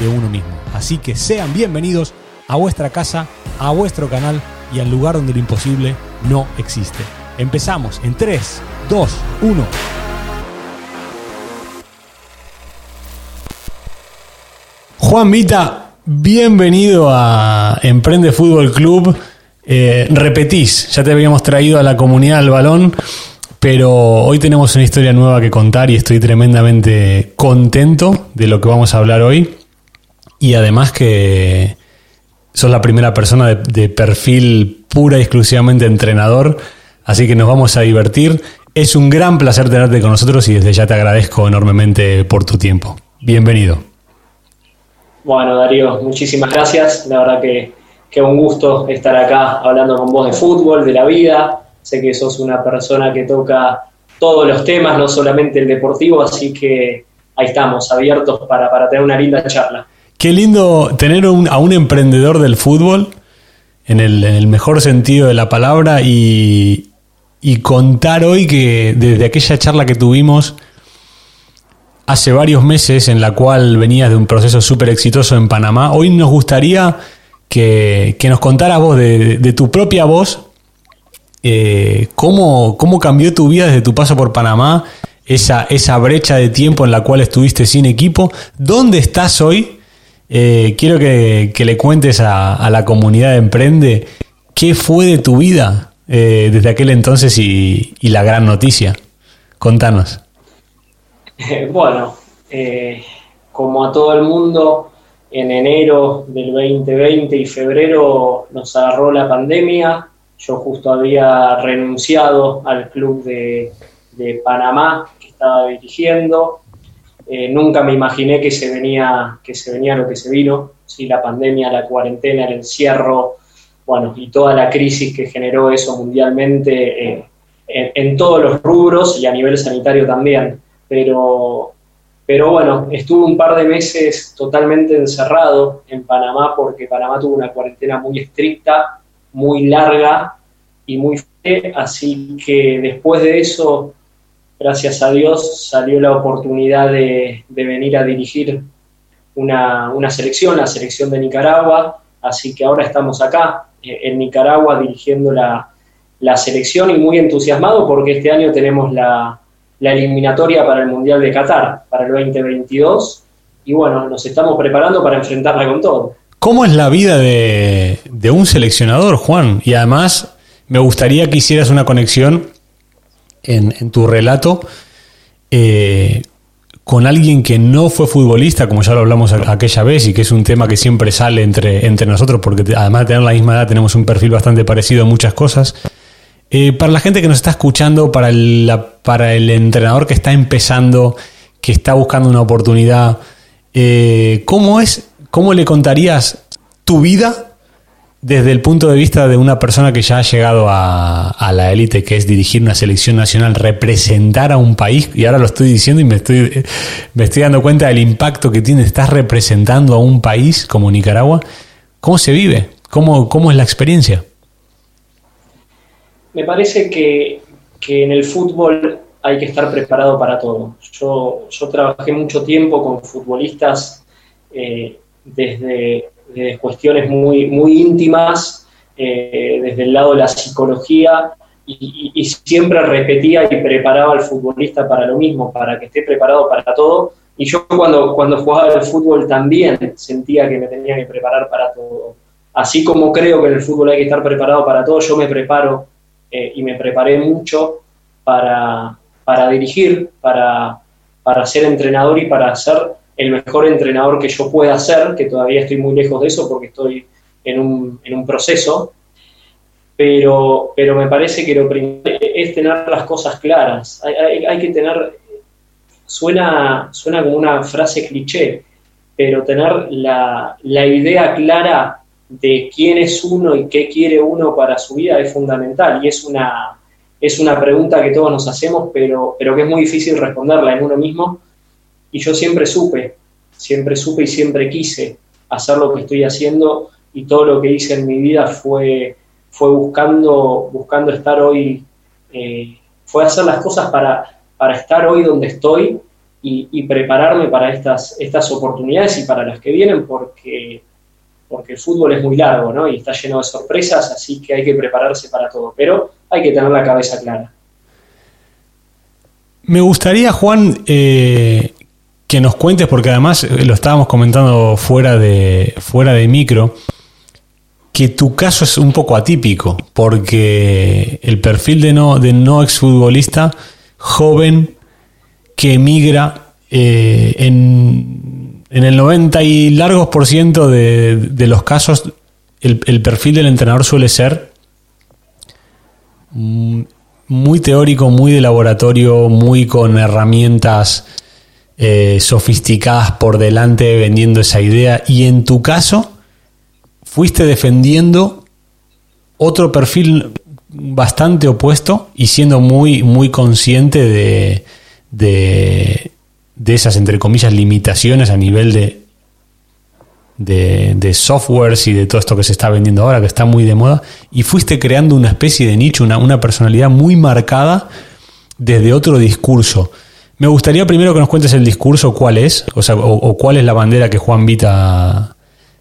de uno mismo. Así que sean bienvenidos a vuestra casa, a vuestro canal y al lugar donde lo imposible no existe. Empezamos en 3, 2, 1. Juan Vita, bienvenido a Emprende Fútbol Club. Eh, repetís, ya te habíamos traído a la comunidad del balón, pero hoy tenemos una historia nueva que contar y estoy tremendamente contento de lo que vamos a hablar hoy. Y además que sos la primera persona de, perfil pura y exclusivamente entrenador, así que nos vamos a divertir. Es un gran placer tenerte con nosotros y desde ya te agradezco enormemente por tu tiempo. Bienvenido. Bueno, Darío, muchísimas gracias. La verdad que, que un gusto estar acá hablando con vos de fútbol, de la vida. Sé que sos una persona que toca todos los temas, no solamente el deportivo, así que ahí estamos, abiertos para, para tener una linda charla. Qué lindo tener a un emprendedor del fútbol, en el, mejor sentido de la palabra, y, contar hoy que desde aquella charla que tuvimos hace varios meses, en la cual venías de un proceso súper exitoso en Panamá, hoy nos gustaría que, nos contaras vos de, de tu propia voz, eh, cómo, cómo cambió tu vida desde tu paso por Panamá, esa, esa brecha de tiempo en la cual estuviste sin equipo, ¿dónde estás hoy? Eh, quiero que, que, le cuentes a, a, la comunidad de Emprende qué fue de tu vida eh, desde aquel entonces y, y, la gran noticia. Contanos. Bueno, eh, como a todo el mundo, en enero del 2020 y febrero nos agarró la pandemia. Yo justo había renunciado al club de, de Panamá que estaba dirigiendo eh, nunca me imaginé que se, venía, que se venía lo que se vino, ¿sí? la pandemia, la cuarentena, el encierro, bueno, y toda la crisis que generó eso mundialmente eh, en, todos los rubros y a nivel sanitario también. Pero, pero bueno, estuve un par de meses totalmente encerrado en Panamá porque Panamá tuvo una cuarentena muy estricta, muy larga y muy fe, así que después de eso gracias a Dios salió la oportunidad de, de venir a dirigir una, una, selección, la selección de Nicaragua, así que ahora estamos acá eh, en Nicaragua dirigiendo la, la, selección y muy entusiasmado porque este año tenemos la, la, eliminatoria para el Mundial de Qatar, para el 2022, y bueno, nos estamos preparando para enfrentarla con todo. ¿Cómo es la vida de, de un seleccionador, Juan? Y además me gustaría que hicieras una conexión en, en tu relato eh, con alguien que no fue futbolista, como ya lo hablamos aquella vez, y que es un tema que siempre sale entre, entre nosotros, porque además de tener la misma edad tenemos un perfil bastante parecido a muchas cosas. Eh, para la gente que nos está escuchando, para el, para el entrenador que está empezando, que está buscando una oportunidad, eh, ¿cómo es, cómo le contarías tu vida desde el punto de vista de una persona que ya ha llegado a, la élite, que es dirigir una selección nacional, representar a un país, y ahora lo estoy diciendo y me estoy, me estoy dando cuenta del impacto que tiene, estás representando a un país como Nicaragua, ¿cómo se vive? ¿Cómo, cómo es la experiencia? Me parece que, que en el fútbol hay que estar preparado para todo. Yo, yo trabajé mucho tiempo con futbolistas eh, desde de cuestiones muy, muy íntimas, eh, desde el lado de la psicología, y, y, y, siempre repetía y preparaba al futbolista para lo mismo, para que esté preparado para todo. Y yo cuando, cuando jugaba al fútbol también sentía que me tenía que preparar para todo. Así como creo que en el fútbol hay que estar preparado para todo, yo me preparo eh, y me preparé mucho para, para dirigir, para, para ser entrenador y para ser el mejor entrenador que yo pueda ser, que todavía estoy muy lejos de eso porque estoy en un, en un proceso, pero, pero me parece que lo primero es tener las cosas claras. Hay, que tener, suena, suena como una frase cliché, pero tener la, la idea clara de quién es uno y qué quiere uno para su vida es fundamental y es una, es una pregunta que todos nos hacemos, pero, pero que es muy difícil responderla en uno mismo. Y yo siempre supe, siempre supe y siempre quise hacer lo que estoy haciendo y todo lo que hice en mi vida fue, fue buscando, buscando estar hoy, eh, fue hacer las cosas para, para estar hoy donde estoy y, prepararme para estas, estas oportunidades y para las que vienen, porque, porque el fútbol es muy largo ¿no? y está lleno de sorpresas, así que hay que prepararse para todo, pero hay que tener la cabeza clara. Me gustaría, Juan, eh, que nos cuentes, porque además eh, lo estábamos comentando fuera de, fuera de micro, que tu caso es un poco atípico, porque el perfil de no, de no exfutbolista joven que emigra eh, en, el 90 y largos por ciento de, los casos, el, el, perfil del entrenador suele ser muy teórico, muy de laboratorio, muy con herramientas eh, sofisticadas por delante vendiendo esa idea y en tu caso fuiste defendiendo otro perfil bastante opuesto y siendo muy, muy consciente de, de, de esas, entre comillas, limitaciones a nivel de, de, de, softwares y de todo esto que se está vendiendo ahora, que está muy de moda, y fuiste creando una especie de nicho, una, una personalidad muy marcada desde otro discurso. Me gustaría primero que nos cuentes el discurso, cuál es, o, sea, o, cuál es la bandera que Juan Vita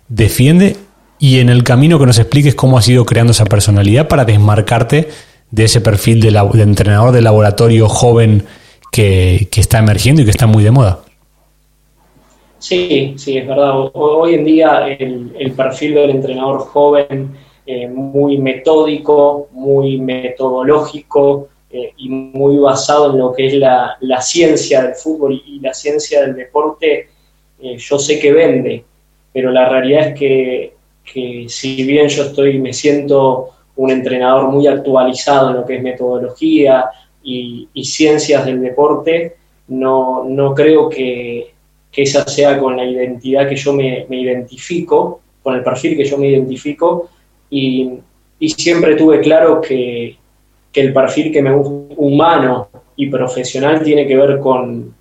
defiende, y en el camino que nos expliques cómo has ido creando esa personalidad para desmarcarte de ese perfil de, entrenador de laboratorio joven que, está emergiendo y que está muy de moda. Sí, sí, es verdad. Hoy en día el, perfil del entrenador joven, eh, muy metódico, muy metodológico, eh, y muy basado en lo que es la, ciencia del fútbol y, la ciencia del deporte, eh, yo sé que vende, pero la realidad es que, si bien yo estoy, me siento un entrenador muy actualizado en lo que es metodología y, ciencias del deporte, no, no creo que, esa sea con la identidad que yo me, identifico, con el perfil que yo me identifico, y siempre tuve claro que, que el perfil que me gusta humano y profesional tiene que ver con,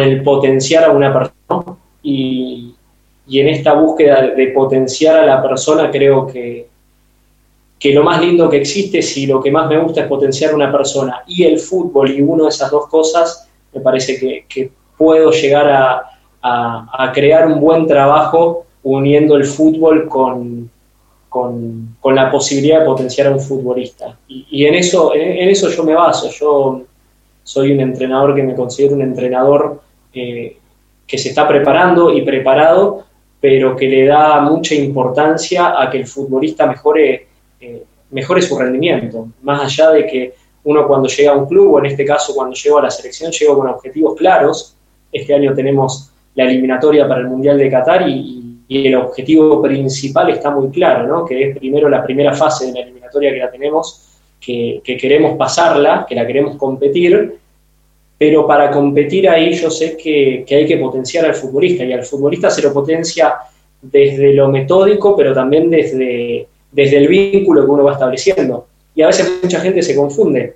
el potenciar a una persona y, en esta búsqueda de potenciar a la persona creo que, que lo más lindo que existe, si lo que más me gusta es potenciar a una persona y el fútbol y una de esas dos cosas, me parece que, puedo llegar a, a crear un buen trabajo uniendo el fútbol con, con, con, la posibilidad de potenciar a un futbolista. Y, en, eso, en, eso yo me baso. Yo soy un entrenador que me considero un entrenador eh, que se está preparando y preparado, pero que le da mucha importancia a que el futbolista mejore, eh, mejore su rendimiento. Más allá de que uno cuando llega a un club, o en este caso cuando llega a la selección, llega con objetivos claros. Este año tenemos la eliminatoria para el Mundial de Qatar y el objetivo principal está muy claro, ¿no? que es primero la primera fase de la eliminatoria que la tenemos, que, queremos pasarla, que la queremos competir, pero para competir ahí yo sé que, hay que potenciar al futbolista y al futbolista se lo potencia desde lo metódico, pero también desde, desde el vínculo que uno va estableciendo. Y a veces mucha gente se confunde,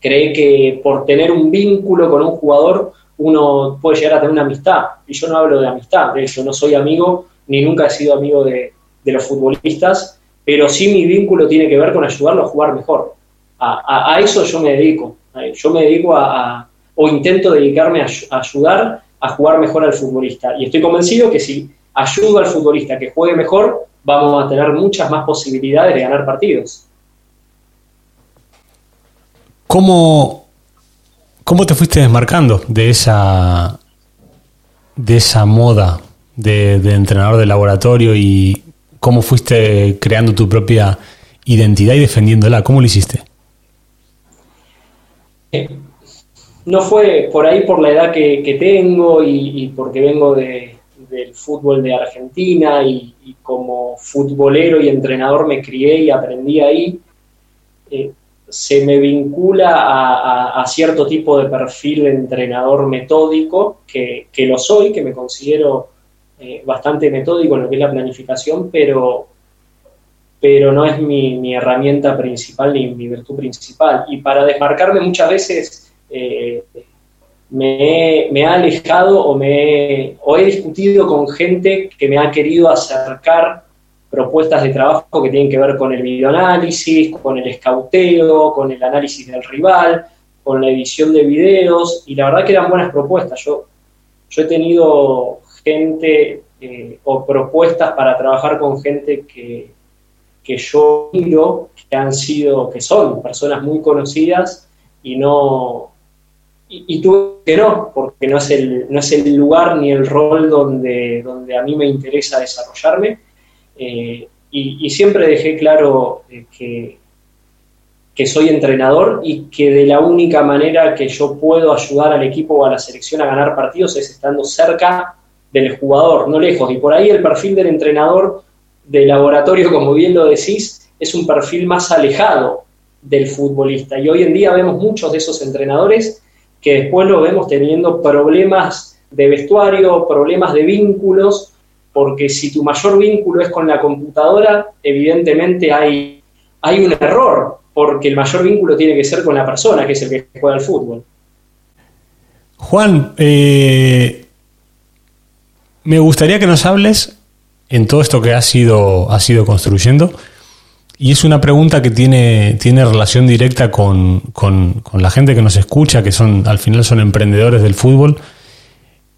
cree que por tener un vínculo con un jugador uno puede llegar a tener una amistad. Y yo no hablo de amistad, yo no soy amigo ni nunca he sido amigo de, los futbolistas, pero sí mi vínculo tiene que ver con ayudarlo a jugar mejor. A, eso yo me dedico. Yo me dedico a, o intento dedicarme a, ayudar a jugar mejor al futbolista. Y estoy convencido que si ayudo al futbolista que juegue mejor, vamos a tener muchas más posibilidades de ganar partidos. ¿Cómo, cómo te fuiste desmarcando de esa, de esa moda de, entrenador de laboratorio y cómo fuiste creando tu propia identidad y defendiéndola. ¿Cómo lo hiciste? No fue por ahí por la edad que, tengo y, porque vengo de, del fútbol de Argentina y, como futbolero y entrenador me crié y aprendí ahí. Eh, se me vincula a, cierto tipo de perfil de entrenador metódico, que, que, lo soy, que me considero eh, bastante metódico en lo que es la planificación, pero, pero no es mi, herramienta principal ni mi virtud principal. Y para desmarcarme muchas veces eh, me, me, ha alejado o, me, o he discutido con gente que me ha querido acercar propuestas de trabajo que tienen que ver con el videoanálisis, con el escauteo, con el análisis del rival, con la edición de videos, y la verdad que eran buenas propuestas. Yo, yo he tenido gente eh, o propuestas para trabajar con gente que, que yo miro, que han sido, que son personas muy conocidas y no, y, tú que no, porque no es, el, no es el lugar ni el rol donde, donde a mí me interesa desarrollarme. Eh, y, siempre dejé claro eh, que, que soy entrenador y que de la única manera que yo puedo ayudar al equipo o a la selección a ganar partidos es estando cerca del jugador, no lejos. Y por ahí el perfil del entrenador de laboratorio, como bien lo decís, es un perfil más alejado del futbolista. Y hoy en día vemos muchos de esos entrenadores que después lo vemos teniendo problemas de vestuario, problemas de vínculos, porque si tu mayor vínculo es con la computadora, evidentemente hay, hay un error, porque el mayor vínculo tiene que ser con la persona, que es el que juega al fútbol. Juan, eh, me gustaría que nos hables en todo esto que has ido, ido construyendo. Y es una pregunta que tiene, tiene relación directa con, la gente que nos escucha, que son, al final son emprendedores del fútbol.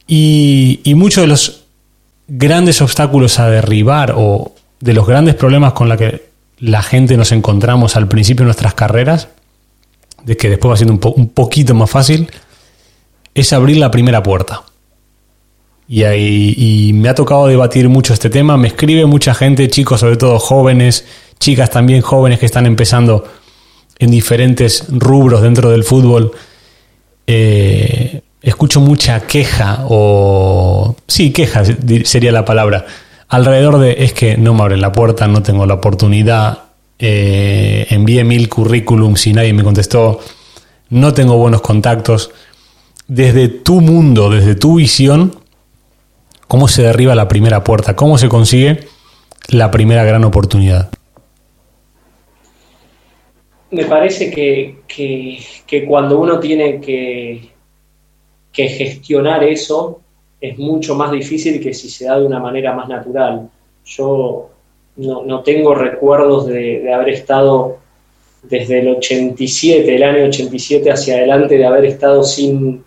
Y, y muchos de los grandes obstáculos a derribar o de los grandes problemas con los que la gente nos encontramos al principio de nuestras carreras, de que después va siendo un, un poquito más fácil, es abrir la primera puerta. Y, y me ha tocado debatir mucho este tema. Me escribe mucha gente, chicos, sobre todo jóvenes, chicas también jóvenes que están empezando en diferentes rubros dentro del fútbol. Eh, escucho mucha queja o... Sí, queja sería la palabra. Alrededor de es que no me abren la puerta, no tengo la oportunidad, eh, envié mil currículums y nadie me contestó, no tengo buenos contactos. Desde tu mundo, desde tu visión, ¿Cómo se derriba la primera puerta? ¿Cómo se consigue la primera gran oportunidad? Me parece que, cuando uno tiene que, que, gestionar eso, es mucho más difícil que si se da de una manera más natural. Yo no, tengo recuerdos de, de, haber estado desde el 87, el año 87 hacia adelante, de haber estado sin,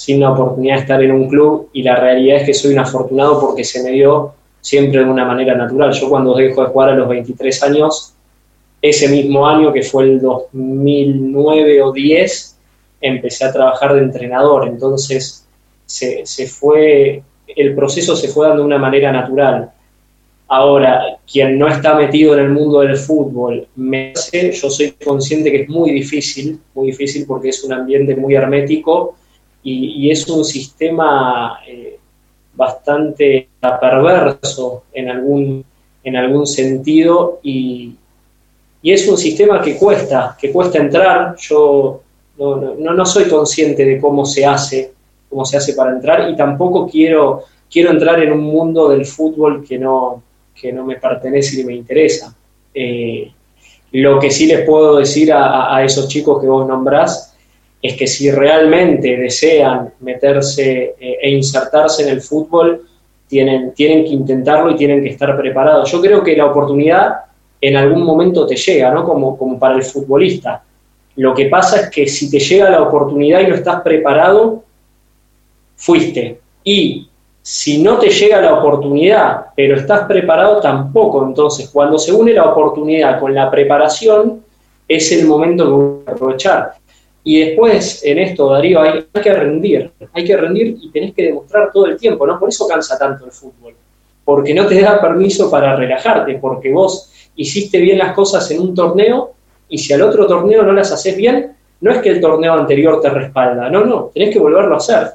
sin la oportunidad de estar en un club y la realidad es que soy un afortunado porque se me dio siempre de una manera natural. Yo cuando dejo de jugar a los 23 años, ese mismo año que fue el 2009 o 10, empecé a trabajar de entrenador, entonces se, se fue, el proceso se fue dando de una manera natural. Ahora, quien no está metido en el mundo del fútbol, me hace, yo soy consciente que es muy difícil, muy difícil porque es un ambiente muy hermético y, es un sistema eh, bastante perverso en algún, en algún sentido y, es un sistema que cuesta, que cuesta entrar. Yo no, no, no, soy consciente de cómo se hace, cómo se hace para entrar y tampoco quiero, quiero entrar en un mundo del fútbol que no, que no me pertenece y me interesa. Eh, lo que sí les puedo decir a, a, esos chicos que vos nombrás es que si realmente desean meterse eh, e insertarse en el fútbol, tienen, tienen que intentarlo y tienen que estar preparados. Yo creo que la oportunidad en algún momento te llega, ¿no? Como, como para el futbolista. Lo que pasa es que si te llega la oportunidad y no estás preparado, fuiste. Y si no te llega la oportunidad, pero estás preparado, tampoco. Entonces, cuando se une la oportunidad con la preparación, es el momento que voy a aprovechar. Y después, en esto, Darío, hay, que rendir, hay que rendir y tenés que demostrar todo el tiempo, ¿no? Por eso cansa tanto el fútbol, porque no te da permiso para relajarte, porque vos hiciste bien las cosas en un torneo y si al otro torneo no las haces bien, no es que el torneo anterior te respalda, no, no, tenés que volverlo a hacer.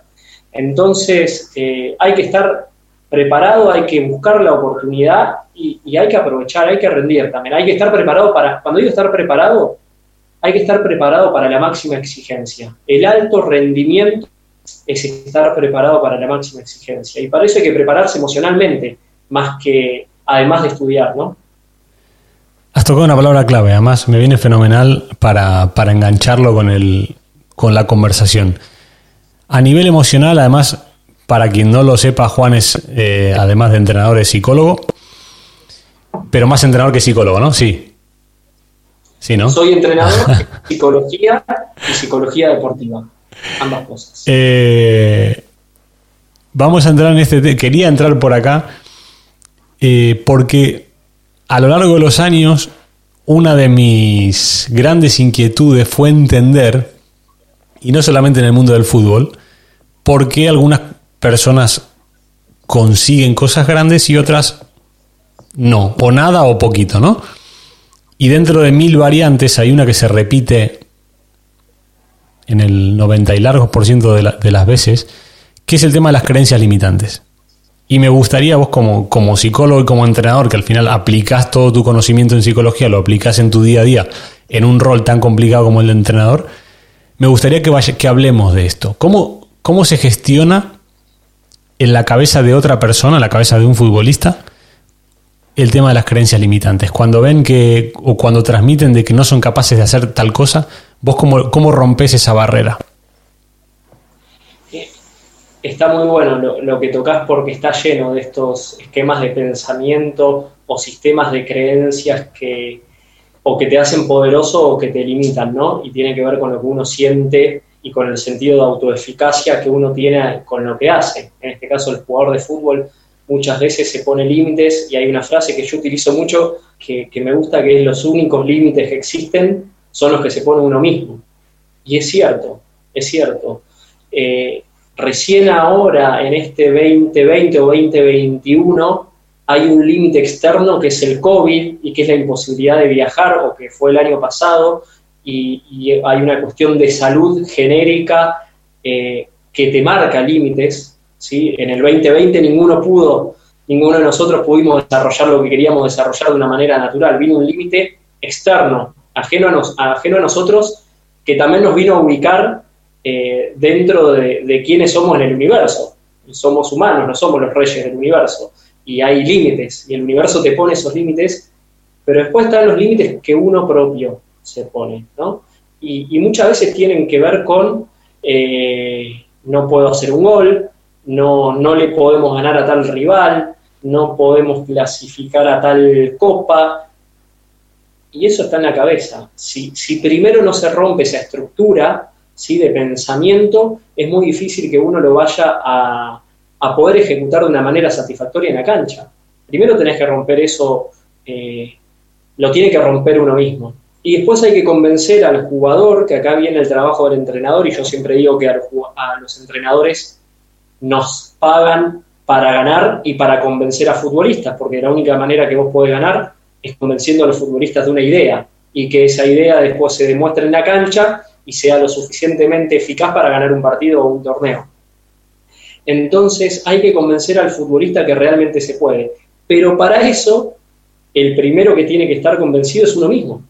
Entonces, eh, hay que estar preparado, hay que buscar la oportunidad y, y hay que aprovechar, hay que rendir también, hay que estar preparado para, cuando digo estar preparado, hay que estar preparado para la máxima exigencia. El alto rendimiento es estar preparado para la máxima exigencia. Y para eso hay que prepararse emocionalmente, más que además de estudiar, ¿no? Has tocado una palabra clave, además me viene fenomenal para, engancharlo con, el, con la conversación. A nivel emocional, además, para quien no lo sepa, Juan es, eh, además de entrenador, es psicólogo, pero más entrenador que psicólogo, ¿no? Sí. Sí, ¿no? Soy entrenador de psicología y psicología deportiva. Ambas cosas. Eh, vamos a entrar en este. Quería entrar por acá eh, porque a lo largo de los años, una de mis grandes inquietudes fue entender, y no solamente en el mundo del fútbol, por qué algunas personas consiguen cosas grandes y otras no, o nada o poquito, ¿no? Y dentro de mil variantes hay una que se repite en el 90 y largos por ciento de, las veces, que es el tema de las creencias limitantes. Y me gustaría vos como, como psicólogo y como entrenador, que al final aplicás todo tu conocimiento en psicología, lo aplicás en tu día a día, en un rol tan complicado como el de entrenador, me gustaría que, vaya, que hablemos de esto. ¿Cómo, ¿Cómo se gestiona en la cabeza de otra persona, en la cabeza de un futbolista, el tema de las creencias limitantes? Cuando ven que, o cuando transmiten de que no son capaces de hacer tal cosa, ¿vos cómo, cómo rompes esa barrera? está muy bueno lo, que tocas porque está lleno de estos esquemas de pensamiento o sistemas de creencias que o que te hacen poderoso o que te limitan, ¿no? Y tiene que ver con lo que uno siente y con el sentido de autoeficacia que uno tiene con lo que hace. En este caso, el jugador de fútbol muchas veces se pone límites y hay una frase que yo utilizo mucho que, me gusta, que es los únicos límites que existen son los que se pone uno mismo. Y es cierto, es cierto. Eh, Recién ahora, en este 2020 o 2021, hay un límite externo que es el COVID y que es la imposibilidad de viajar o que fue el año pasado y, hay una cuestión de salud genérica eh, que te marca límites. ¿Sí? En el 2020 ninguno pudo, ninguno de nosotros pudimos desarrollar lo que queríamos desarrollar de una manera natural. Vino un límite externo, ajeno a, nos, ajeno a nosotros, que también nos vino a ubicar eh, dentro de, de quiénes somos en el universo. Somos humanos, no somos los reyes del universo. Y hay límites, y el universo te pone esos límites, pero después están los límites que uno propio se pone, ¿no? Y, muchas veces tienen que ver con eh, no puedo hacer un gol, no, no le podemos ganar a tal rival, no podemos clasificar a tal copa, y eso está en la cabeza. Si, si primero no se rompe esa estructura, ¿sí? de pensamiento, es muy difícil que uno lo vaya a, poder ejecutar de una manera satisfactoria en la cancha. Primero tenés que romper eso, eh, lo tiene que romper uno mismo. Y después hay que convencer al jugador, que acá viene el trabajo del entrenador, y yo siempre digo que a los entrenadores nos pagan para ganar y para convencer a futbolistas, porque la única manera que vos podés ganar es convenciendo a los futbolistas de una idea y que esa idea después se demuestre en la cancha y sea lo suficientemente eficaz para ganar un partido o un torneo. Entonces hay que convencer al futbolista que realmente se puede. Pero para eso, el primero que tiene que estar convencido es uno mismo.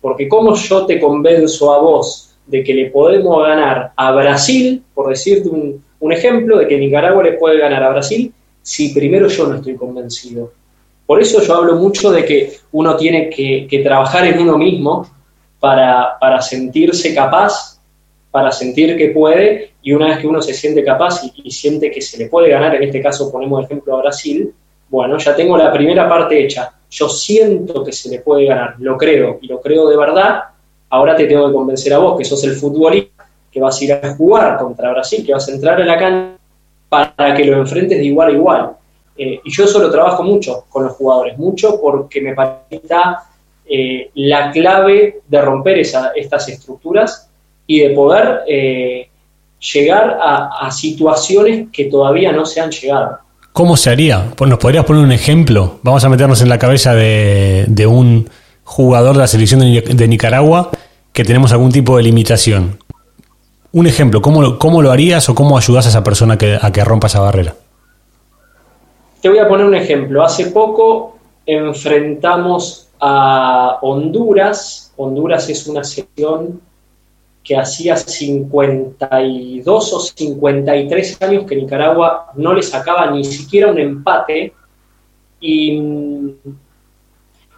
Porque ¿cómo yo te convenzo a vos de que le podemos ganar a Brasil, por decirte un, ejemplo, de que Nicaragua le puede ganar a Brasil, si primero yo no estoy convencido? Por eso yo hablo mucho de que uno tiene que, trabajar en uno mismo para, sentirse capaz, para sentir que puede, y una vez que uno se siente capaz y, siente que se le puede ganar, en este caso ponemos ejemplo a Brasil, bueno, ya tengo la primera parte hecha, yo siento que se le puede ganar, lo creo, y lo creo de verdad, ahora te tengo que convencer a vos, que sos el futbolista, que vas a ir a jugar contra Brasil, que vas a entrar en la cancha para que lo enfrentes de igual a igual. Eh, y yo eso lo trabajo mucho con los jugadores, mucho porque me parece eh, la clave de romper estas estructuras y de poder eh, llegar a, situaciones que todavía no se han llegado. ¿Cómo se haría? Pues, ¿Nos podrías poner un ejemplo? Vamos a meternos en la cabeza de, un jugador de la selección de, Nicaragua que tenemos algún tipo de limitación. Un ejemplo, ¿cómo, cómo lo harías o cómo ayudas a esa persona que, a que rompa esa barrera? Te voy a poner un ejemplo. Hace poco enfrentamos a Honduras. Honduras es una selección que hacía 52 o 53 años que Nicaragua no le sacaba ni siquiera un empate y,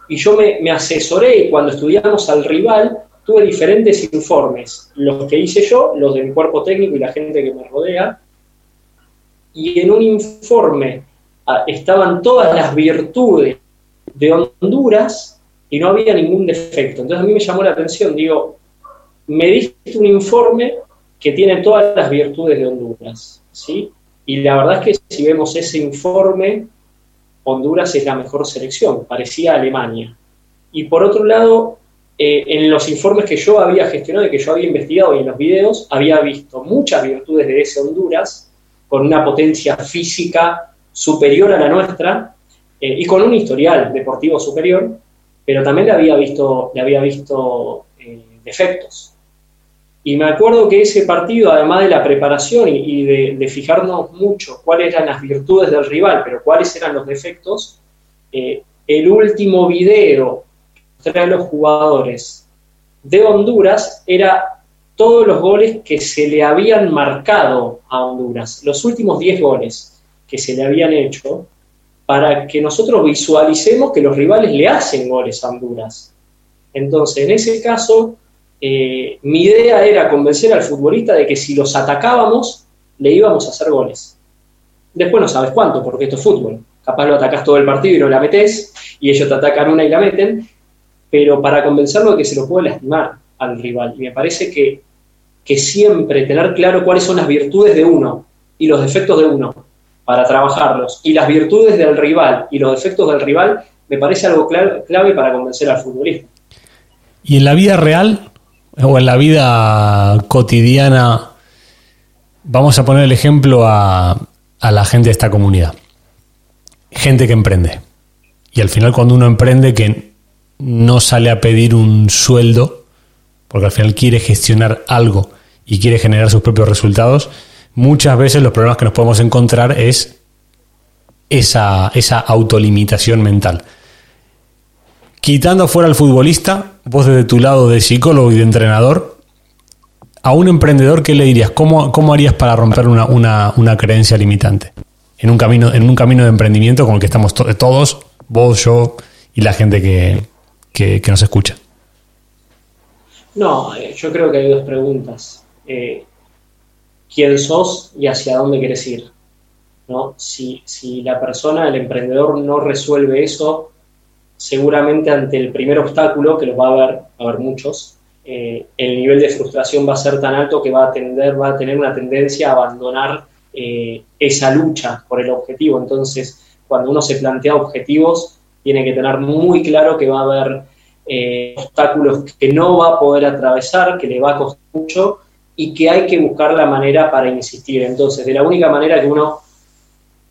y yo me, me asesoré cuando estudiamos al rival tuve diferentes informes, los que hice yo, los de mi cuerpo técnico y la gente que me rodea, y en un informe ah, estaban todas las virtudes de Honduras y no había ningún defecto. Entonces a mí me llamó la atención, digo, me diste un informe que tiene todas las virtudes de Honduras, ¿sí? Y la verdad es que si vemos ese informe, Honduras es la mejor selección, parecía Alemania. Y por otro lado, eh, en los informes que yo había gestionado y que yo había investigado y en los videos, había visto muchas virtudes de ese Honduras, con una potencia física superior a la nuestra eh, y con un historial deportivo superior, pero también le había visto, le había visto eh, defectos. Y me acuerdo que ese partido, además de la preparación y, de, fijarnos mucho cuáles eran las virtudes del rival, pero cuáles eran los defectos, el último video trae los jugadores de Honduras era todos los goles que se le habían marcado a Honduras, los últimos 10 goles que se le habían hecho, para que nosotros visualicemos que los rivales le hacen goles a Honduras. Entonces, en ese caso, eh, mi idea era convencer al futbolista de que si los atacábamos, le íbamos a hacer goles. Después no sabes cuánto, porque esto es fútbol. Capaz lo atacás todo el partido y no la metes, y ellos te atacan una y la meten, pero para convencerlo de que se lo puede lastimar al rival. Y me parece que, que siempre tener claro cuáles son las virtudes de uno y los defectos de uno para trabajarlos, y las virtudes del rival y los defectos del rival, me parece algo clave para convencer al futbolista. ¿Y en la vida real o en la vida cotidiana, vamos a poner el ejemplo a, a la gente de esta comunidad? Gente que emprende. Y al final cuando uno emprende, que no sale a pedir un sueldo, porque al final quiere gestionar algo y quiere generar sus propios resultados, muchas veces los problemas que nos podemos encontrar es esa, esa autolimitación mental. Quitando fuera al futbolista, vos desde tu lado de psicólogo y de entrenador, a un emprendedor, ¿qué le dirías? ¿Cómo, cómo harías para romper una, una, creencia limitante? En un, camino, en un camino de emprendimiento con el que estamos todos, vos, yo y la gente que, que, nos escucha? No, eh, yo creo que hay dos preguntas. Eh, ¿Quién sos y hacia dónde quieres ir? ¿No? Si, si la persona, el emprendedor, no resuelve eso, seguramente ante el primer obstáculo, que lo va a haber, a haber muchos, eh, el nivel de frustración va a ser tan alto que va a, tender, va a tener una tendencia a abandonar esa lucha por el objetivo. Entonces, cuando uno se plantea objetivos, tiene que tener muy claro que va a haber eh, obstáculos que no va a poder atravesar, que le va a costar mucho y que hay que buscar la manera para insistir. Entonces, de la única manera que uno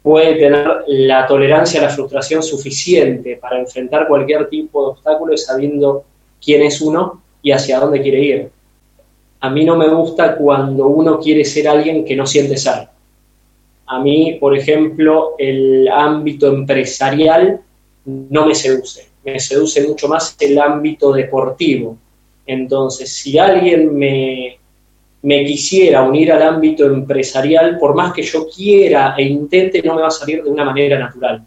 puede tener la tolerancia a la frustración suficiente para enfrentar cualquier tipo de obstáculo es sabiendo quién es uno y hacia dónde quiere ir. A mí no me gusta cuando uno quiere ser alguien que no siente ser. A mí, por ejemplo, el ámbito empresarial no me seduce, me seduce mucho más el ámbito deportivo. Entonces, si alguien me, me quisiera unir al ámbito empresarial, por más que yo quiera e intente, no me va a salir de una manera natural.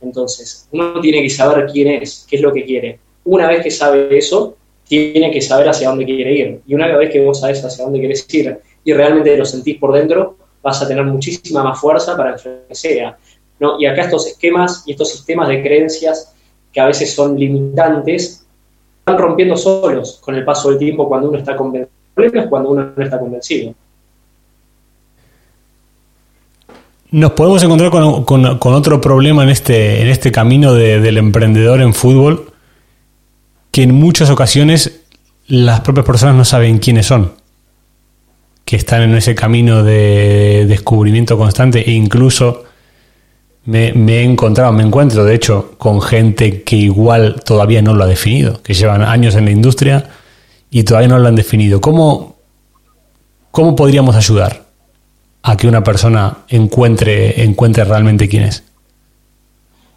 Entonces, uno tiene que saber quién es, qué es lo que quiere. Una vez que sabe eso, tiene que saber hacia dónde quiere ir. Y una vez que vos sabes hacia dónde quieres ir y realmente lo sentís por dentro, vas a tener muchísima más fuerza para que sea. Y acá estos esquemas y estos sistemas de creencias que a veces son limitantes, van rompiendo solos con el paso del tiempo cuando uno está convencido. Cuando uno no está convencido. Nos podemos encontrar con, otro problema en este, en este camino del emprendedor en fútbol, que en muchas ocasiones las propias personas no saben quiénes son, que están en ese camino de descubrimiento constante e incluso me, he encontrado, me encuentro de hecho con gente que igual todavía no lo ha definido, que llevan años en la industria y todavía no lo han definido. ¿Cómo, cómo podríamos ayudar a que una persona encuentre, encuentre realmente quién es?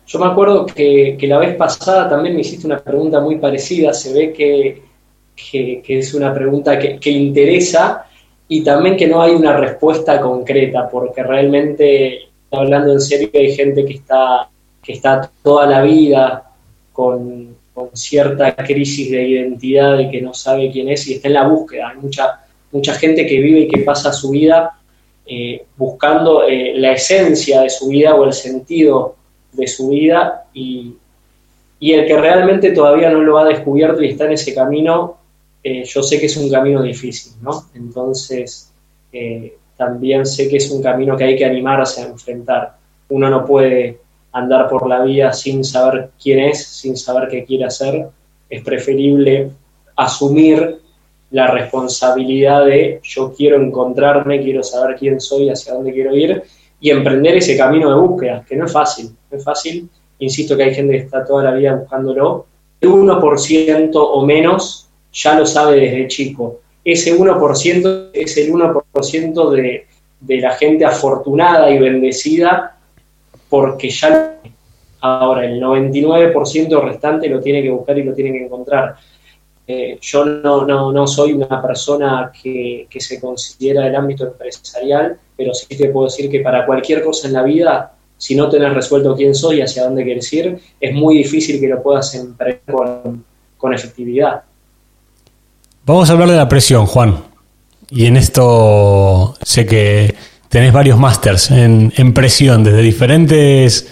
Yo me acuerdo que, la vez pasada también me hiciste una pregunta muy parecida. Se ve que que, es una pregunta que, que, interesa y también que no hay una respuesta concreta, porque realmente, hablando en serio, hay gente que está, que está toda la vida con, con cierta crisis de identidad, de que no sabe quién es y está en la búsqueda. Hay mucha, mucha gente que vive y que pasa su vida eh, buscando eh, la esencia de su vida o el sentido de su vida y, y, el que realmente todavía no lo ha descubierto y está en ese camino, eh, yo sé que es un camino difícil, ¿no? Entonces, también sé que es un camino que hay que animarse a enfrentar. Uno no puede andar por la vida sin saber quién es, sin saber qué quiere hacer. Es preferible asumir la responsabilidad de yo quiero encontrarme, quiero saber quién soy, hacia dónde quiero ir y emprender ese camino de búsqueda, que no es fácil, no es fácil. Insisto que hay gente que está toda la vida buscándolo. El 1% o menos ya lo sabe desde chico. Ese 1% es el 1% de, de la gente afortunada y bendecida porque ya ahora el 99% restante lo tiene que buscar y lo tiene que encontrar. Eh, yo no, no, no, soy una persona que, que, se considera el ámbito empresarial, pero sí te puedo decir que para cualquier cosa en la vida, si no tenés resuelto quién soy y hacia dónde quieres ir, es muy difícil que lo puedas emprender con, con efectividad. Vamos a hablar de la presión, Juan. Y en esto sé que tenés varios másters en, presión desde diferentes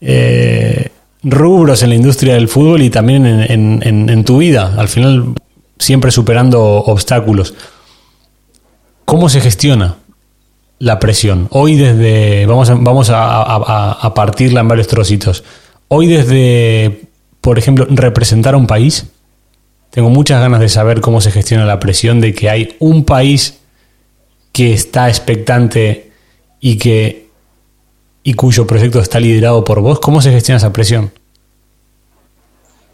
eh, rubros en la industria del fútbol y también en, tu vida, al final siempre superando obstáculos. ¿Cómo se gestiona la presión? Hoy desde, vamos a, vamos a, partirla en varios trocitos. Hoy desde, por ejemplo, representar a un país, tengo muchas ganas de saber cómo se gestiona la presión de que hay un país que está expectante y que y cuyo proyecto está liderado por vos, ¿cómo se gestiona esa presión?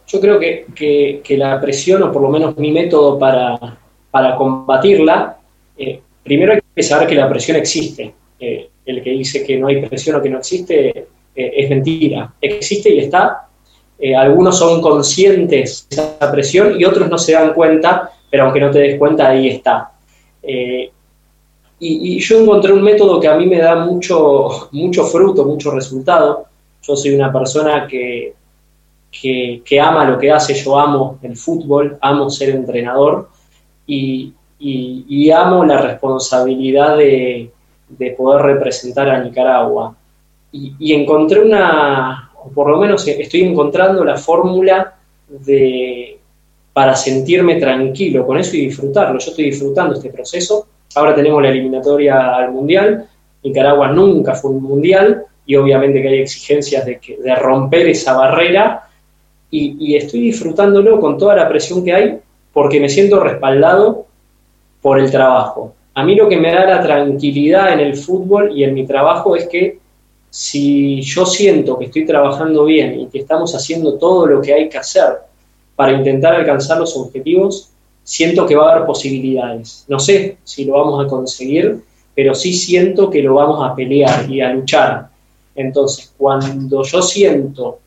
Yo creo que, la presión, o por lo menos mi método para, combatirla, eh, primero hay que saber que la presión existe. Eh, el que dice que no hay presión o que no existe eh, es mentira. Existe y está. Algunos son conscientes de esa presión y otros no se dan cuenta, pero aunque no te des cuenta, ahí está. Y, yo encontré un método que a mí me da mucho, mucho fruto, mucho resultado. Yo soy una persona que, que, ama lo que hace, yo amo el fútbol, amo ser entrenador y, y, amo la responsabilidad de, de, poder representar a Nicaragua. Y, encontré una, o por lo menos estoy encontrando la fórmula de, para sentirme tranquilo con eso y disfrutarlo. Yo estoy disfrutando este proceso Ahora tenemos la eliminatoria al Mundial, Nicaragua nunca fue un Mundial y obviamente que hay exigencias de, de romper esa barrera y, estoy disfrutándolo con toda la presión que hay porque me siento respaldado por el trabajo. A mí lo que me da la tranquilidad en el fútbol y en mi trabajo es que si yo siento que estoy trabajando bien y que estamos haciendo todo lo que hay que hacer para intentar alcanzar los objetivos, siento que va a haber posibilidades. No sé si lo vamos a conseguir, pero sí siento que lo vamos a pelear y a luchar. Entonces, cuando yo siento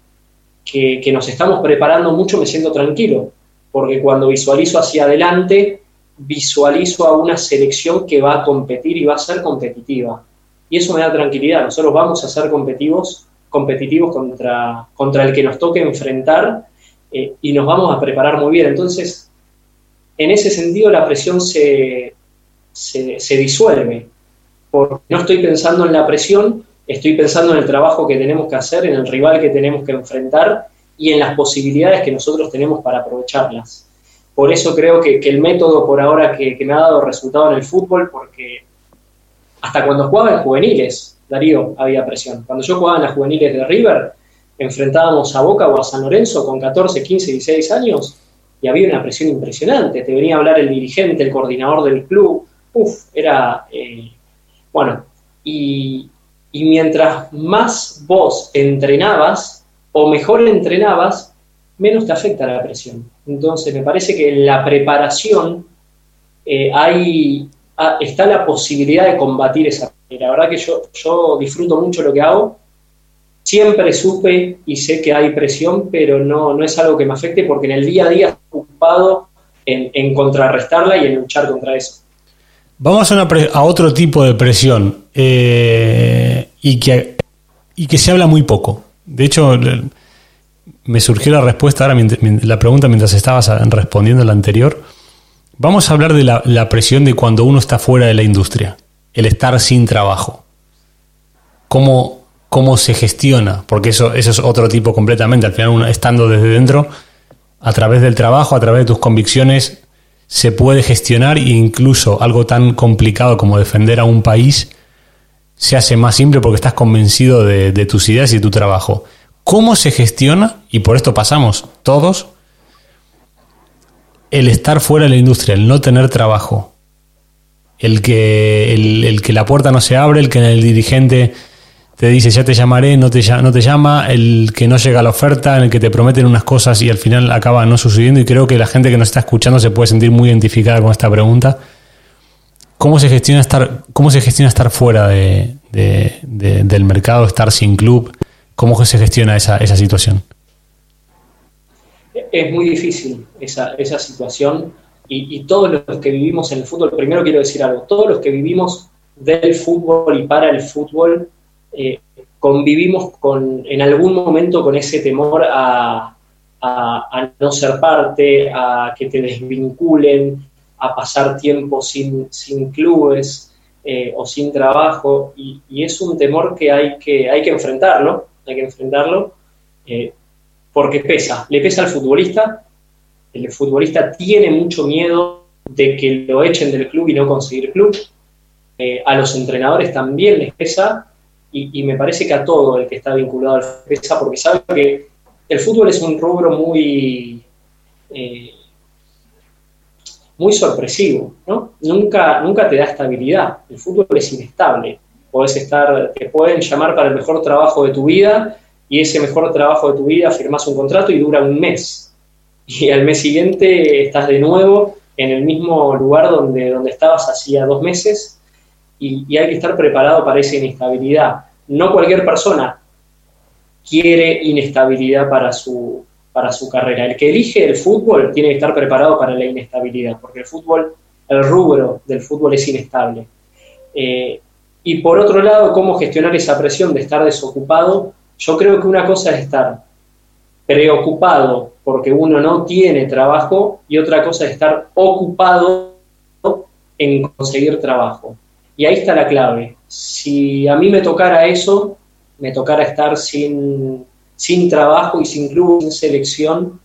que, nos estamos preparando mucho, me siento tranquilo, porque cuando visualizo hacia adelante, visualizo a una selección que va a competir y va a ser competitiva. Y eso me da tranquilidad. Nosotros vamos a ser competitivos, competitivos contra, contra el que nos toque enfrentar eh, y nos vamos a preparar muy bien. Entonces, en ese sentido la presión se, se, disuelve, porque no estoy pensando en la presión, estoy pensando en el trabajo que tenemos que hacer, en el rival que tenemos que enfrentar y en las posibilidades que nosotros tenemos para aprovecharlas. Por eso creo que, el método por ahora que, me ha dado resultado en el fútbol, porque hasta cuando jugaba en juveniles, Darío, había presión. Cuando yo jugaba en las juveniles de River, enfrentábamos a Boca o a San Lorenzo con 14, 15, 16 años y había una presión impresionante. Te venía a hablar el dirigente, el coordinador del club. Uf, era. Eh, bueno, y, mientras más vos entrenabas o mejor entrenabas, menos te afecta la presión. Entonces, me parece que en la preparación eh, hay, ah, está la posibilidad de combatir esa. La verdad que yo, yo disfruto mucho lo que hago Siempre supe y sé que hay presión, pero no, no es algo que me afecte porque en el día a día estoy ocupado en, contrarrestarla y en luchar contra eso. Vamos a, otro tipo de presión eh, y, que, y que se habla muy poco. De hecho, me surgió la respuesta ahora, la pregunta mientras estabas respondiendo la anterior. Vamos a hablar de la, presión de cuando uno está fuera de la industria, el estar sin trabajo. ¿Cómo, cómo se gestiona? Porque eso, eso es otro tipo completamente. Al final, uno, estando desde dentro, a través del trabajo, a través de tus convicciones, se puede gestionar e incluso algo tan complicado como defender a un país se hace más simple porque estás convencido de, de tus ideas y de tu trabajo. ¿Cómo se gestiona? Y por esto pasamos todos el estar fuera de la industria, el no tener trabajo, el que, el, que la puerta no se abre, el que el dirigente te dice ya te llamaré, no te, no te llama, el que no llega a la oferta, en el que te prometen unas cosas y al final acaba no sucediendo y creo que la gente que nos está escuchando se puede sentir muy identificada con esta pregunta. ¿Cómo se gestiona estar, cómo se gestiona estar fuera de, del mercado, estar sin club? ¿Cómo se gestiona esa, esa situación? Es muy difícil esa, esa situación. Y, todos los que vivimos en el fútbol, primero quiero decir algo, todos los que vivimos del fútbol y para el fútbol, eh, convivimos con, en algún momento con ese temor a, no ser parte, a que te desvinculen, a pasar tiempo sin, sin clubes eh, o sin trabajo, y, es un temor que hay que, hay que enfrentarlo, hay que enfrentarlo. Eh, porque pesa, le pesa al futbolista, el futbolista tiene mucho miedo de que lo echen del club y no conseguir club, eh, a los entrenadores también les pesa y, me parece que a todo el que está vinculado al pesa porque sabe que el fútbol es un rubro muy... Eh, muy sorpresivo, ¿no? Nunca, nunca te da estabilidad. El fútbol es inestable. Podés estar, te pueden llamar para el mejor trabajo de tu vida y ese mejor trabajo de tu vida firmas un contrato y dura un mes. Y al mes siguiente estás de nuevo en el mismo lugar donde, donde estabas hacía dos meses y, hay que estar preparado para esa inestabilidad. No cualquier persona quiere inestabilidad para su, para su carrera. El que elige el fútbol tiene que estar preparado para la inestabilidad, porque el fútbol, el rubro del fútbol es inestable. Eh, y por otro lado, cómo gestionar esa presión de estar desocupado yo creo que una cosa es estar preocupado porque uno no tiene trabajo y otra cosa es estar ocupado en conseguir trabajo. Y ahí está la clave. Si a mí me tocara eso, me tocara estar sin, sin trabajo y sin club, sin selección,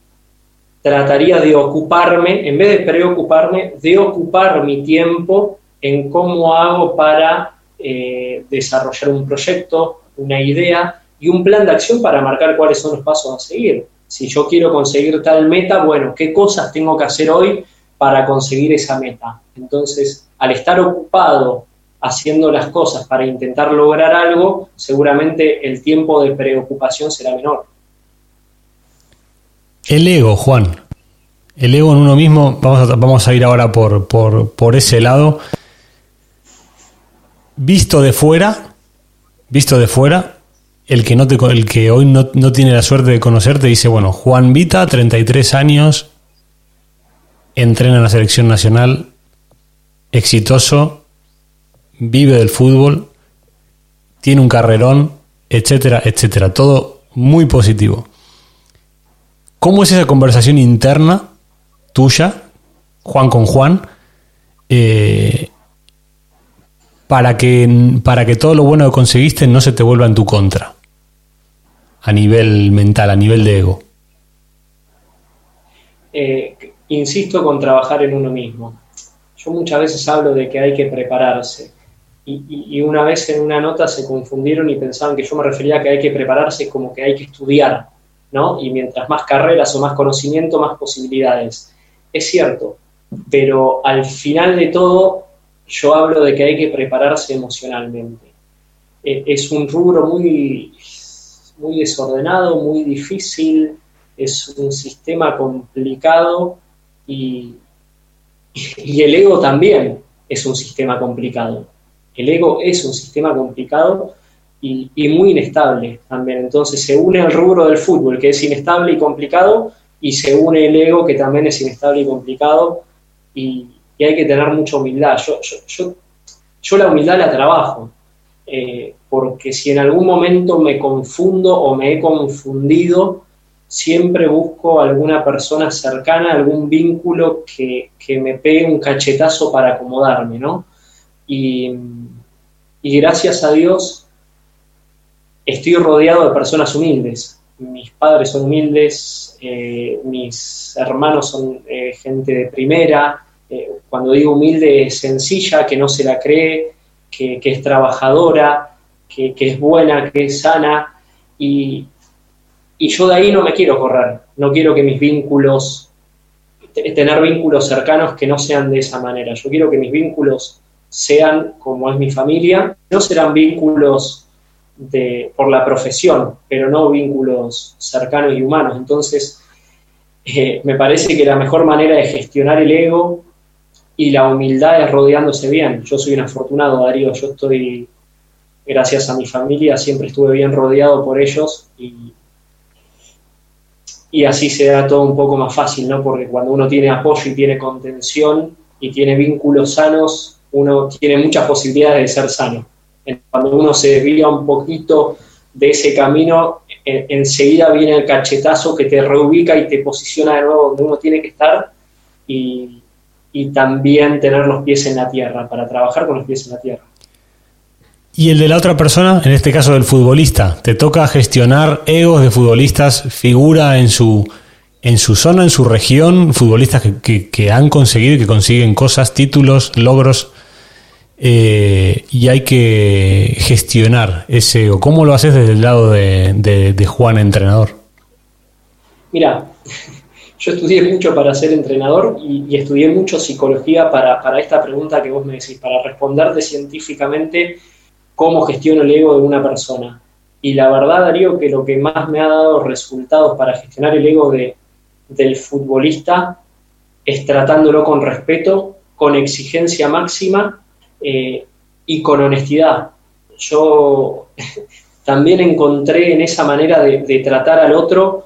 trataría de ocuparme, en vez de preocuparme, de ocupar mi tiempo en cómo hago para eh, desarrollar un proyecto, una idea, y un plan de acción para marcar cuáles son los pasos a seguir. Si yo quiero conseguir tal meta, bueno, ¿qué cosas tengo que hacer hoy para conseguir esa meta? Entonces, al estar ocupado haciendo las cosas para intentar lograr algo, seguramente el tiempo de preocupación será menor. El ego, Juan. El ego en uno mismo, vamos a, vamos a ir ahora por, por, por ese lado. Visto de fuera, visto de fuera, el que, no te, el que hoy no, tiene la suerte de conocerte dice, bueno, Juan Vita, 33 años, entrena en la selección nacional, exitoso, vive del fútbol, tiene un carrerón, etcétera, etcétera. Todo muy positivo. ¿Cómo es esa conversación interna tuya, Juan con Juan, eh, para, que, para que todo lo bueno que conseguiste no se te vuelva en tu contra? A nivel mental, a nivel de ego? Eh, insisto con trabajar en uno mismo. Yo muchas veces hablo de que hay que prepararse. Y, una vez en una nota se confundieron y pensaban que yo me refería a que hay que prepararse como que hay que estudiar, ¿no? Y mientras más carreras o más conocimiento, más posibilidades. Es cierto, pero al final de todo yo hablo de que hay que prepararse emocionalmente. Eh, es un rubro muy muy desordenado, muy difícil, es un sistema complicado y, y el ego también es un sistema complicado. El ego es un sistema complicado y, muy inestable también. Entonces se une el rubro del fútbol, que es inestable y complicado, y se une el ego que también es inestable y complicado y, hay que tener mucha humildad. Yo, yo, yo, la humildad la trabajo, eh, porque si en algún momento me confundo o me he confundido, siempre busco alguna persona cercana, algún vínculo que, me pegue un cachetazo para acomodarme, ¿no? Y, gracias a Dios estoy rodeado de personas humildes. Mis padres son humildes, eh, mis hermanos son eh, gente de primera. Cuando digo humilde es sencilla, que no se la cree, que, es trabajadora, que, es buena, que es sana. Y, y yo de ahí no me quiero correr, no quiero que mis vínculos, tener vínculos cercanos que no sean de esa manera. Yo quiero que mis vínculos sean como es mi familia, no serán vínculos de, por la profesión, pero no vínculos cercanos y humanos. Entonces, eh, me parece que la mejor manera de gestionar el ego y la humildad es rodeándose bien. Yo soy un afortunado, Darío, yo estoy, gracias a mi familia, siempre estuve bien rodeado por ellos y, y así se da todo un poco más fácil, ¿no? Porque cuando uno tiene apoyo y tiene contención y tiene vínculos sanos, uno tiene muchas posibilidades de ser sano. Cuando uno se desvía un poquito de ese camino, enseguida viene el cachetazo que te reubica y te posiciona de nuevo donde uno tiene que estar y, y también tener los pies en la tierra, para trabajar con los pies en la tierra. Y el de la otra persona, en este caso del futbolista, te toca gestionar egos de futbolistas, figura en su, en su zona, en su región, futbolistas que, han conseguido y que consiguen cosas, títulos, logros, eh, y hay que gestionar ese ego. ¿Cómo lo haces desde el lado de, Juan, entrenador? Mira, yo estudié mucho para ser entrenador y, estudié mucho psicología para, esta pregunta que vos me decís, para responderte científicamente cómo gestiono el ego de una persona. Y la verdad, Darío, que lo que más me ha dado resultados para gestionar el ego de, del futbolista es tratándolo con respeto, con exigencia máxima eh, y con honestidad. Yo también encontré en esa manera de, tratar al otro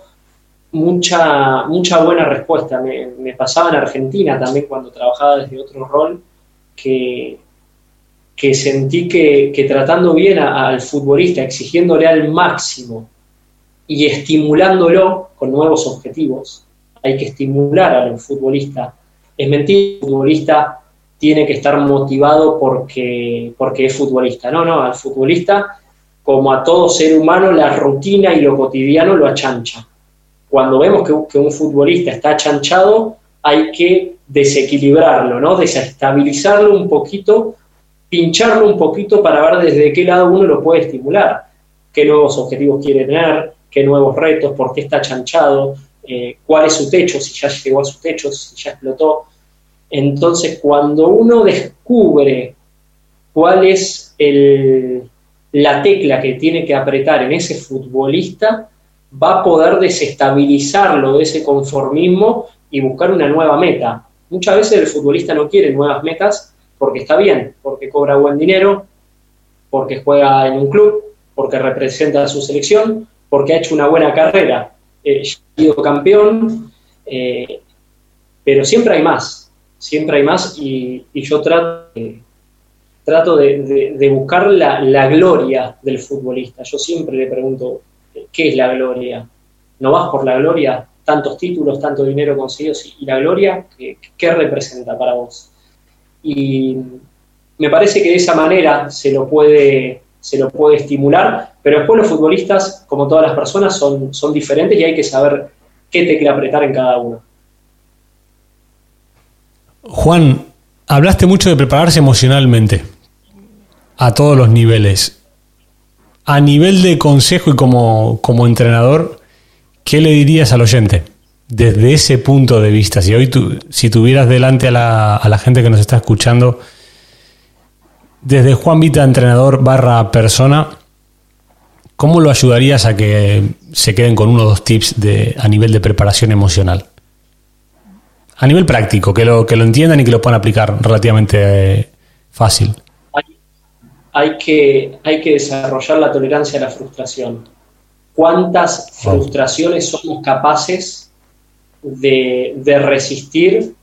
mucha, mucha buena respuesta. Me, pasaba en Argentina también cuando trabajaba desde otro rol, que, que sentí que, tratando bien al futbolista, exigiéndole al máximo y estimulándolo con nuevos objetivos, hay que estimular al futbolista. Es mentira, el futbolista tiene que estar motivado porque, porque es futbolista. No, no, al futbolista, como a todo ser humano, la rutina y lo cotidiano lo achancha. Cuando vemos que, un futbolista está achanchado, hay que desequilibrarlo, ¿no? desestabilizarlo un poquito pincharlo un poquito para ver desde qué lado uno lo puede estimular, qué nuevos objetivos quiere tener, qué nuevos retos, por qué está chanchado, eh, cuál es su techo, si ya llegó a su techo, si ya explotó. Entonces, cuando uno descubre cuál es la tecla que tiene que apretar en ese futbolista, va a poder desestabilizarlo de ese conformismo y buscar una nueva meta. Muchas veces el futbolista no quiere nuevas metas, porque está bien, porque cobra buen dinero, porque juega en un club, porque representa a su selección, porque ha hecho una buena carrera, eh, ha sido campeón, eh, pero siempre hay más, siempre hay más y, yo trato, de, buscar la, gloria del futbolista. Yo siempre le pregunto, ¿qué es la gloria? ¿No vas por la gloria? Tantos títulos, tanto dinero conseguidos y la gloria, qué representa para vos? y me parece que de esa manera se lo puede, se lo puede estimular, pero después los futbolistas, como todas las personas, son, son diferentes y hay que saber qué tecla apretar en cada uno. Juan, hablaste mucho de prepararse emocionalmente a todos los niveles. A nivel de consejo y como, como entrenador, ¿qué le dirías al oyente? desde ese punto de vista, si hoy tu, si tuvieras delante a la, a la, gente que nos está escuchando, desde Juan Vita, entrenador barra persona, ¿cómo lo ayudarías a que se queden con uno o dos tips de, a nivel de preparación emocional? A nivel práctico, que lo, que lo entiendan y que lo puedan aplicar relativamente eh, fácil. Hay, que, hay que desarrollar la tolerancia a la frustración. ¿Cuántas frustraciones somos capaces de, de resistir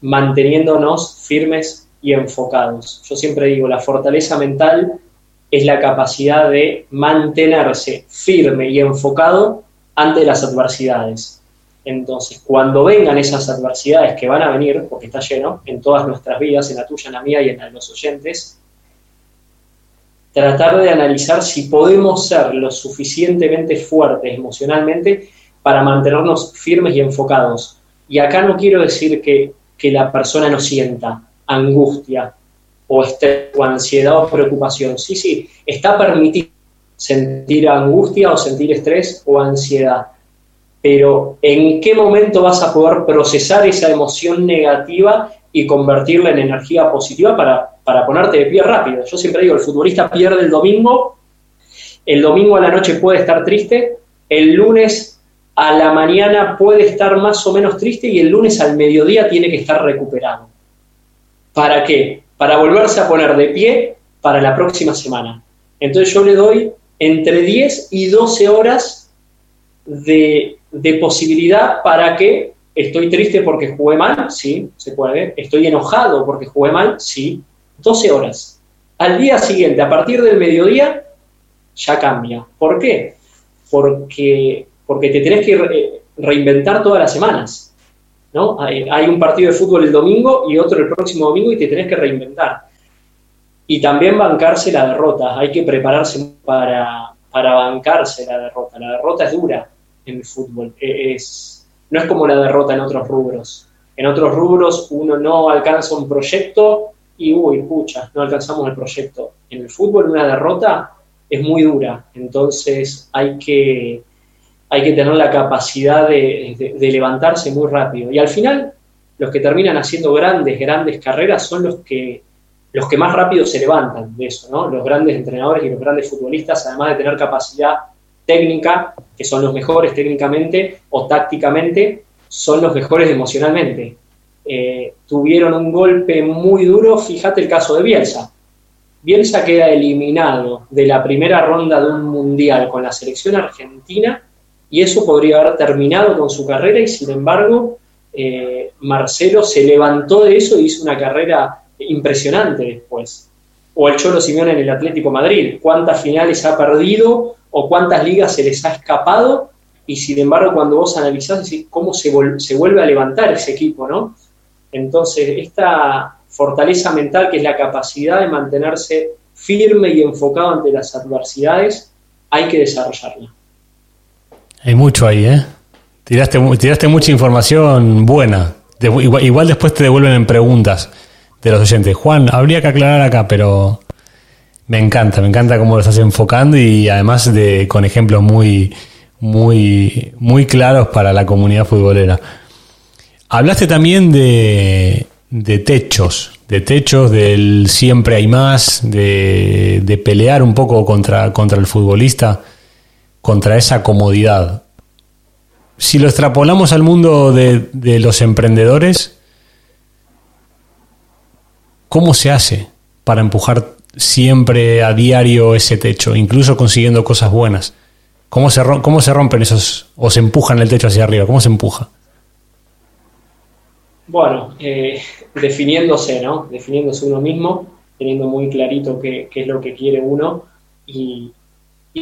manteniéndonos firmes y enfocados. Yo siempre digo, la fortaleza mental es la capacidad de mantenerse firme y enfocado ante las adversidades. Entonces, cuando vengan esas adversidades que van a venir, porque está lleno en todas nuestras vidas, en la tuya, en la mía y en la de los oyentes, tratar de analizar si podemos ser lo suficientemente fuertes emocionalmente para mantenernos firmes y enfocados. Y acá no quiero decir que, que la persona no sienta angustia o estrés o ansiedad o preocupación. Sí, sí, está permitido sentir angustia o sentir estrés o ansiedad. Pero ¿en qué momento vas a poder procesar esa emoción negativa y convertirla en energía positiva para, para ponerte de pie rápido? Yo siempre digo, el futbolista pierde el domingo, el domingo a la noche puede estar triste, el lunes a la mañana puede estar más o menos triste y el lunes al mediodía tiene que estar recuperado. ¿Para qué? Para volverse a poner de pie para la próxima semana. Entonces yo le doy entre 10 y 12 horas de, posibilidad para que estoy triste porque jugué mal, sí, se puede. Estoy enojado porque jugué mal, sí. 12 horas. Al día siguiente, a partir del mediodía, ya cambia. ¿Por qué? Porque, porque te tenés que reinventar todas las semanas. ¿no? Hay, un partido de fútbol el domingo y otro el próximo domingo y te tenés que reinventar. Y también bancarse la derrota, hay que prepararse para, para bancarse la derrota. La derrota es dura en el fútbol, e, es, no es como la derrota en otros rubros. En otros rubros uno no alcanza un proyecto y, uy, pucha, no alcanzamos el proyecto. En el fútbol una derrota es muy dura, entonces hay que, hay que tener la capacidad de, levantarse muy rápido. Y al final, los que terminan haciendo grandes, grandes carreras son los que, los que más rápido se levantan de eso, ¿no? Los grandes entrenadores y los grandes futbolistas, además de tener capacidad técnica, que son los mejores técnicamente o tácticamente, son los mejores emocionalmente. Eh, tuvieron un golpe muy duro, fíjate el caso de Bielsa. Bielsa queda eliminado de la primera ronda de un mundial con la selección argentina y eso podría haber terminado con su carrera y sin embargo eh, Marcelo se levantó de eso y hizo una carrera impresionante después. O el Cholo Simeone en el Atlético Madrid, cuántas finales ha perdido o cuántas ligas se les ha escapado y sin embargo cuando vos analizás decís cómo se, se vuelve a levantar ese equipo, ¿no? Entonces, esta fortaleza mental que es la capacidad de mantenerse firme y enfocado ante las adversidades, hay que desarrollarla. Hay mucho ahí, ¿eh? Tiraste, tiraste mucha información buena. igual, después te devuelven en preguntas de los oyentes. Juan, habría que aclarar acá, pero me encanta, me encanta cómo lo estás enfocando y además de con ejemplos muy, muy, muy claros para la comunidad futbolera. Hablaste también de, de techos, de techos, del siempre hay más, de, de pelear un poco contra, contra el futbolista contra esa comodidad. Si lo extrapolamos al mundo de, los emprendedores, ¿cómo se hace para empujar siempre a diario ese techo, incluso consiguiendo cosas buenas? ¿Cómo se, cómo se rompen esos, o se empujan el techo hacia arriba? ¿Cómo se empuja? Bueno, eh, definiéndose, ¿no? Definiéndose uno mismo, teniendo muy clarito qué, qué, es lo que quiere uno y,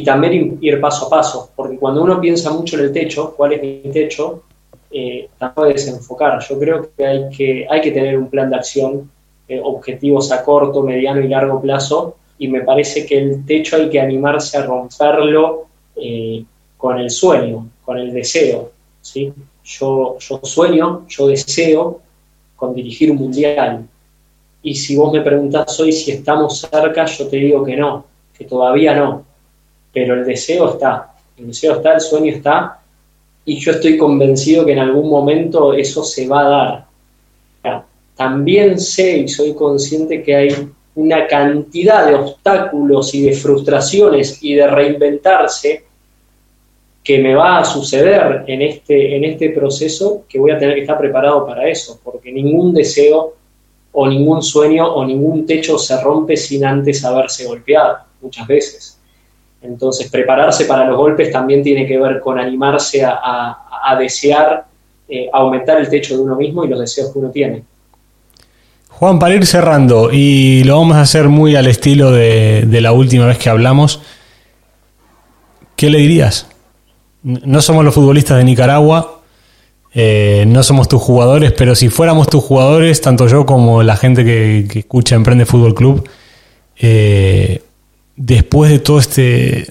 también ir paso a paso, porque cuando uno piensa mucho en el techo, cuál es mi techo, eh, puede desenfocar. Yo creo que hay que, hay que tener un plan de acción, eh, objetivos a corto, mediano y largo plazo, y me parece que el techo hay que animarse a romperlo eh, con el sueño, con el deseo. ¿sí? Yo, yo sueño, yo deseo con dirigir un mundial. Y si vos me preguntás hoy si estamos cerca, yo te digo que no, que todavía no pero el deseo está, el deseo está, el sueño está, y yo estoy convencido que en algún momento eso se va a dar. También sé y soy consciente que hay una cantidad de obstáculos y de frustraciones y de reinventarse que me va a suceder en este, en este proceso que voy a tener que estar preparado para eso, porque ningún deseo o ningún sueño o ningún techo se rompe sin antes haberse golpeado muchas veces. Entonces, prepararse para los golpes también tiene que ver con animarse a, desear eh, aumentar el techo de uno mismo y los deseos que uno tiene. Juan, para ir cerrando, y lo vamos a hacer muy al estilo de, la última vez que hablamos, ¿qué le dirías? No somos los futbolistas de Nicaragua, eh, no somos tus jugadores, pero si fuéramos tus jugadores, tanto yo como la gente que, escucha Emprende Fútbol Club, eh, después de todo este,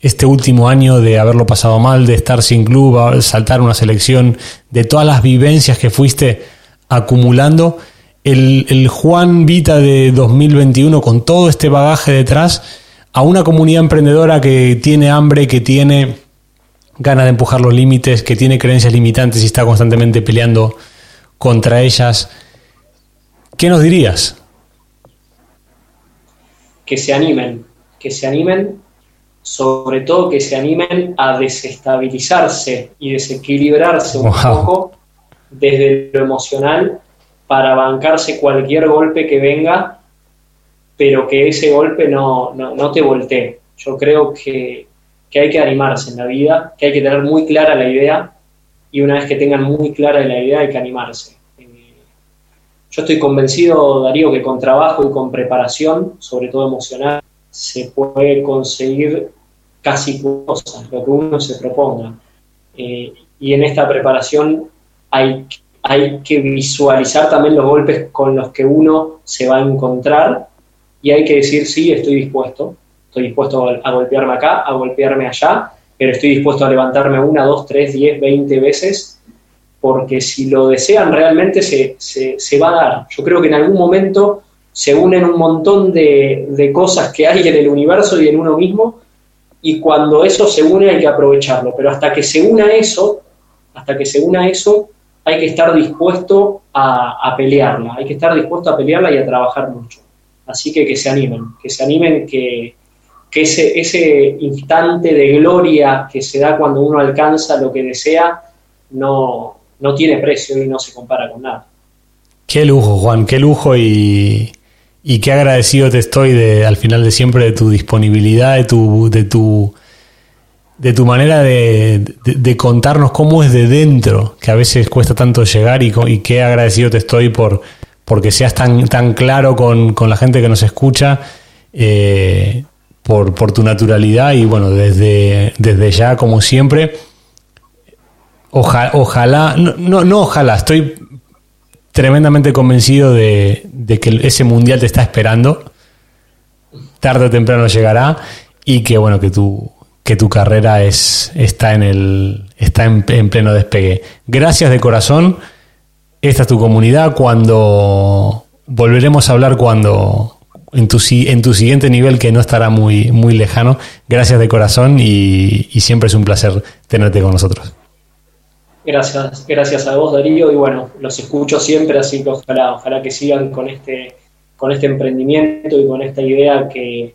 este último año de haberlo pasado mal, de estar sin club, saltar una selección, de todas las vivencias que fuiste acumulando, el, Juan Vita de 2021 con todo este bagaje detrás a una comunidad emprendedora que tiene hambre, que tiene ganas de empujar los límites, que tiene creencias limitantes y está constantemente peleando contra ellas. ¿Qué nos dirías? Que se animen, que se animen, sobre todo que se animen a desestabilizarse y desequilibrarse un poco desde lo emocional para bancarse cualquier golpe que venga, pero que ese golpe no, te voltee. Yo creo que, hay que animarse en la vida, que hay que tener muy clara la idea y una vez que tengan muy clara la idea hay que animarse. Eh, yo estoy convencido, Darío, que con trabajo y con preparación, sobre todo emocional, se puede conseguir casi cosas, lo que uno se proponga. Eh, y en esta preparación hay que hay que visualizar también los golpes con los que uno se va a encontrar y hay que decir, sí, estoy dispuesto, estoy dispuesto a golpearme acá, a golpearme allá, pero estoy dispuesto a levantarme una, dos, tres, diez, veinte veces, porque si lo desean realmente se, se, va a dar. Yo creo que en algún momento se unen un montón de, de cosas que hay en el universo y en uno mismo, y cuando eso se une hay que aprovecharlo, pero hasta que se una eso, hasta que se una eso, hay que estar dispuesto a, pelearla, hay que estar dispuesto a pelearla y a trabajar mucho. Así que que se animen, que se animen, que, ese, ese instante de gloria que se da cuando uno alcanza lo que desea no, no tiene precio y no se compara con nada. Qué lujo, Juan, qué lujo y, y qué agradecido te estoy de, al final de siempre de tu disponibilidad, de tu, de tu de tu manera de, contarnos cómo es de dentro, que a veces cuesta tanto llegar y, qué agradecido te estoy por porque seas tan, tan claro con, la gente que nos escucha, eh, por, tu naturalidad y bueno, desde, desde ya, como siempre, ojalá, ojalá no, no, ojalá, estoy tremendamente convencido de, que ese mundial te está esperando, tarde o temprano llegará y que bueno, que tú que tu carrera es, está, en, el, está en, pleno despegue. Gracias de corazón. Esta es tu comunidad. Cuando volveremos a hablar cuando en tu, en tu siguiente nivel que no estará muy, muy lejano. Gracias de corazón y, siempre es un placer tenerte con nosotros. Gracias, gracias a vos Darío y bueno, los escucho siempre, así que ojalá, ojalá que sigan con este, con este emprendimiento y con esta idea que,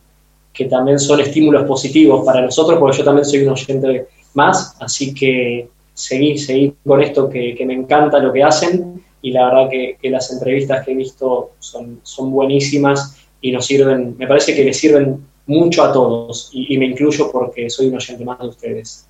que también son estímulos positivos para nosotros, porque yo también soy un oyente más, así que seguí, seguí con esto que, me encanta lo que hacen y la verdad que, las entrevistas que he visto son, son buenísimas y nos sirven, me parece que les sirven mucho a todos y, y me incluyo porque soy un oyente más de ustedes.